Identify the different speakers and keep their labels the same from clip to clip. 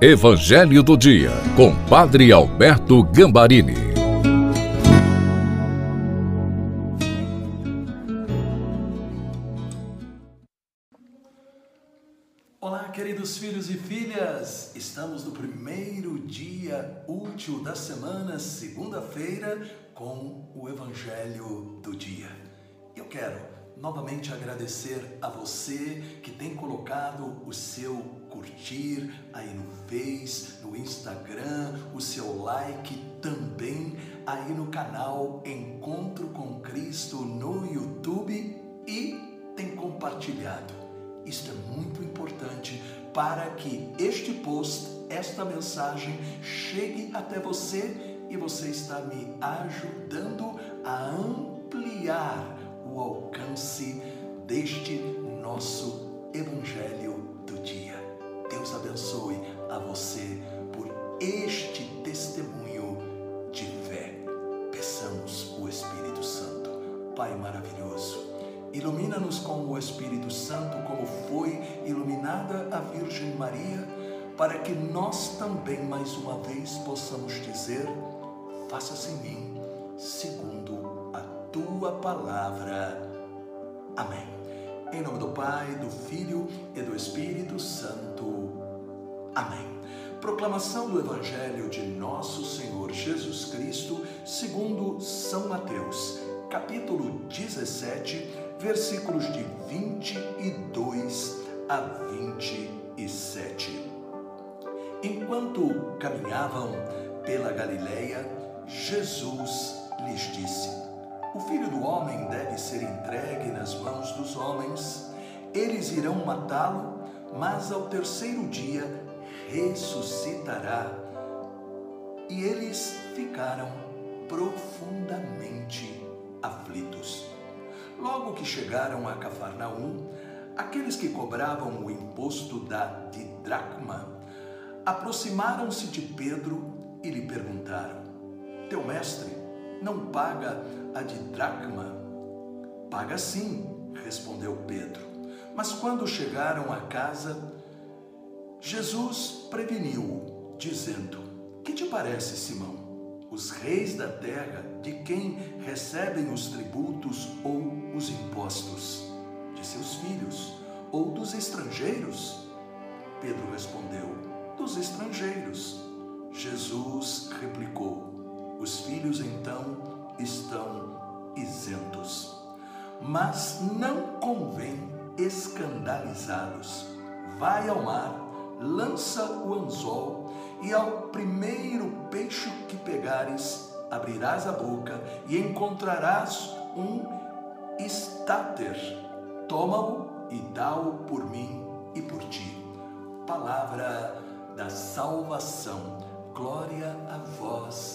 Speaker 1: Evangelho do Dia, com Padre Alberto Gambarini.
Speaker 2: Olá, queridos filhos e filhas! Estamos no primeiro dia útil da semana, segunda-feira, com o Evangelho do Dia. Eu quero novamente agradecer a você que tem colocado o seu curtir aí no Face, no Instagram, o seu like também aí no canal Encontro com Cristo no YouTube e tem compartilhado. Isto é muito importante para que este post, esta mensagem chegue até você e você está me ajudando a ampliar o alcance deste nosso Evangelho do dia. Deus abençoe a você por este testemunho de fé. Peçamos o Espírito Santo. Pai maravilhoso, ilumina-nos com o Espírito Santo, como foi iluminada a Virgem Maria, para que nós também, mais uma vez, possamos dizer: faça-se em mim, segundo tua palavra. Amém. Em nome do Pai, do Filho e do Espírito Santo. Amém. Proclamação do Evangelho de Nosso Senhor Jesus Cristo, segundo São Mateus, capítulo 17, versículos de 22 a 27. Enquanto caminhavam pela Galileia, Jesus lhes disse: o filho do homem deve ser entregue nas mãos dos homens, eles irão matá-lo, mas ao terceiro dia ressuscitará. E eles ficaram profundamente aflitos. Logo que chegaram a Cafarnaum, aqueles que cobravam o imposto da didracma aproximaram-se de Pedro e lhe perguntaram: Teu mestre não paga a de dracma? Paga sim, respondeu Pedro. Mas quando chegaram à casa, Jesus preveniu-o, dizendo: Que te parece, Simão? Os reis da terra, de quem recebem os tributos ou os impostos? De seus filhos ou dos estrangeiros? Pedro respondeu: Dos estrangeiros. Jesus replicou: Os filhos então estão isentos. Mas não convém escandalizá-los. Vai ao mar, lança o anzol, e ao primeiro peixe que pegares, abrirás a boca e encontrarás um estáter. Toma-o e dá-o por mim e por ti. Palavra da salvação. Glória a vós.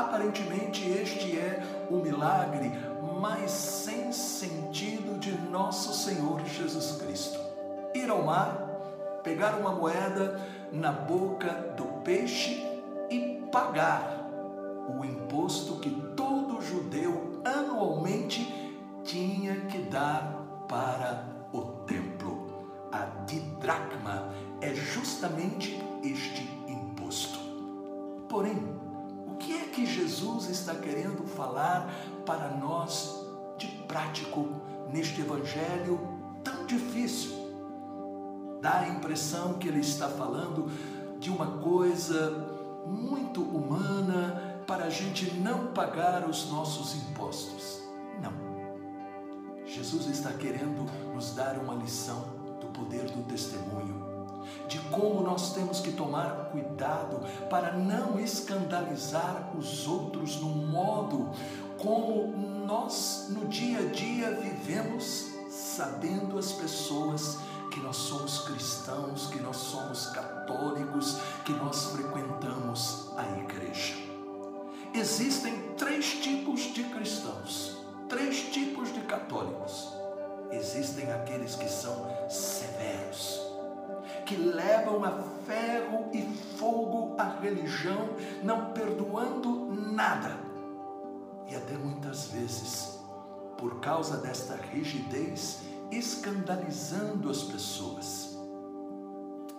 Speaker 2: Aparentemente, este é o milagre mais sem sentido de nosso Senhor Jesus Cristo. Ir ao mar, pegar uma moeda na boca do peixe e pagar o imposto que todo judeu anualmente tinha que dar para o templo. A didracma é justamente está querendo falar para nós de prático neste evangelho tão difícil? Dá a impressão que ele está falando de uma coisa muito humana para a gente não pagar os nossos impostos. Não. Jesus está querendo nos dar uma lição do poder do testemunho de como nós temos que tomar cuidado para não escandalizar os outros no modo como nós no dia a dia vivemos, sabendo as pessoas que nós somos cristãos, que nós somos católicos, que nós frequentamos a igreja. Existem três tipos de cristãos, três tipos de católicos. Existem aqueles que são severos, que levam a ferro e fogo a religião, não perdoando nada. E até muitas vezes, por causa desta rigidez, escandalizando as pessoas.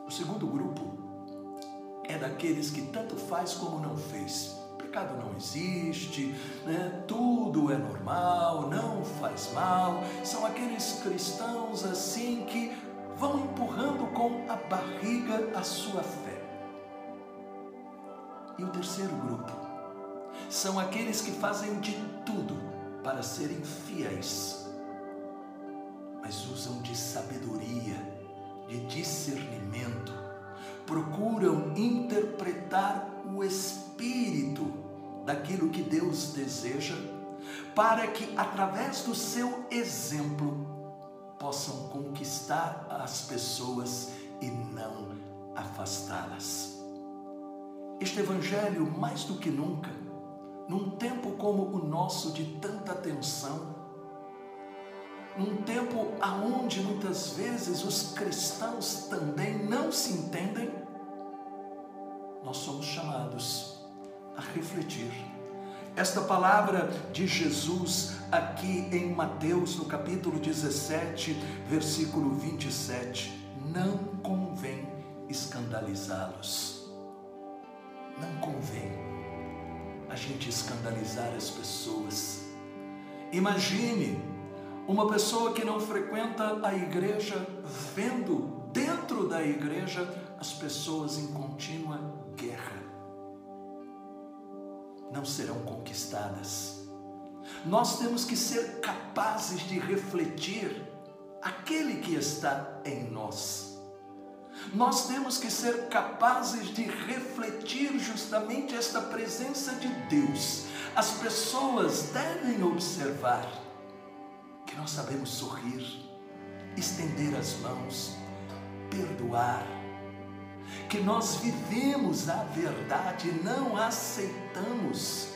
Speaker 2: Os segundo grupo é daqueles que tanto faz como não fez. Pecado não existe, né? tudo é normal, não faz mal. São aqueles cristãos assim que vão empurrando com a barriga a sua fé. E o terceiro grupo são aqueles que fazem de tudo para serem fiéis, mas usam de sabedoria, de discernimento, procuram interpretar o espírito daquilo que Deus deseja, para que através do seu exemplo possam conquistar as pessoas e não afastá-las. Este Evangelho, mais do que nunca, num tempo como o nosso de tanta tensão, num tempo aonde muitas vezes os cristãos também não se entendem, nós somos chamados a refletir. Esta palavra de Jesus aqui em Mateus, no capítulo 17, versículo 27, não convém escandalizá-los. Não convém a gente escandalizar as pessoas. Imagine uma pessoa que não frequenta a igreja vendo dentro da igreja as pessoas em contínua guerra. Não serão conquistadas. Nós temos que ser capazes de refletir aquele que está em nós. Nós temos que ser capazes de refletir justamente esta presença de Deus. As pessoas devem observar que nós sabemos sorrir, estender as mãos, perdoar, que nós vivemos a verdade, não aceitamos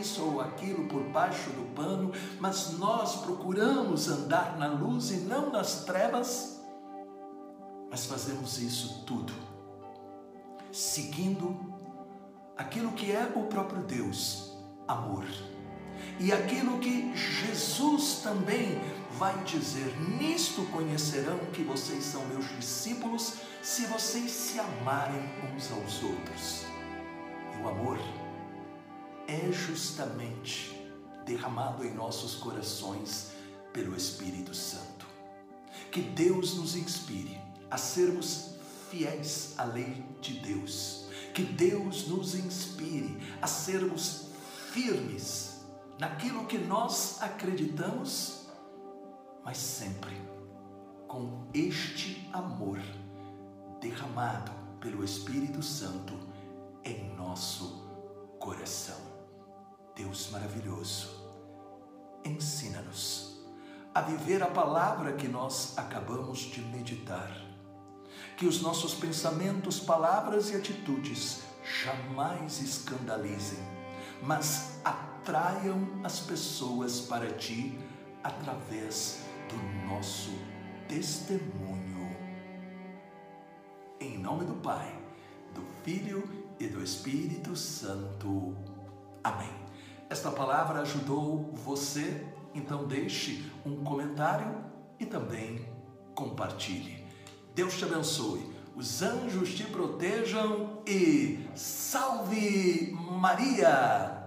Speaker 2: isso ou aquilo por baixo do pano, mas nós procuramos andar na luz e não nas trevas, mas fazemos isso tudo seguindo aquilo que é o próprio Deus, amor. E aquilo que Jesus também vai dizer: Nisto conhecerão que vocês são meus discípulos, se vocês se amarem uns aos outros. E o amor é justamente derramado em nossos corações pelo Espírito Santo. Que Deus nos inspire a sermos fiéis à lei de Deus. Que Deus nos inspire a sermos firmes naquilo que nós acreditamos, mas sempre com este amor derramado pelo Espírito Santo em nosso coração. Deus maravilhoso, ensina-nos a viver a palavra que nós acabamos de meditar. Que os nossos pensamentos, palavras e atitudes jamais escandalizem, mas atraiam as pessoas para ti através do nosso testemunho. Nome do Pai, do Filho e do Espírito Santo. Amém. Esta palavra ajudou você? Então deixe um comentário e também compartilhe. Deus te abençoe, os anjos te protejam e salve Maria!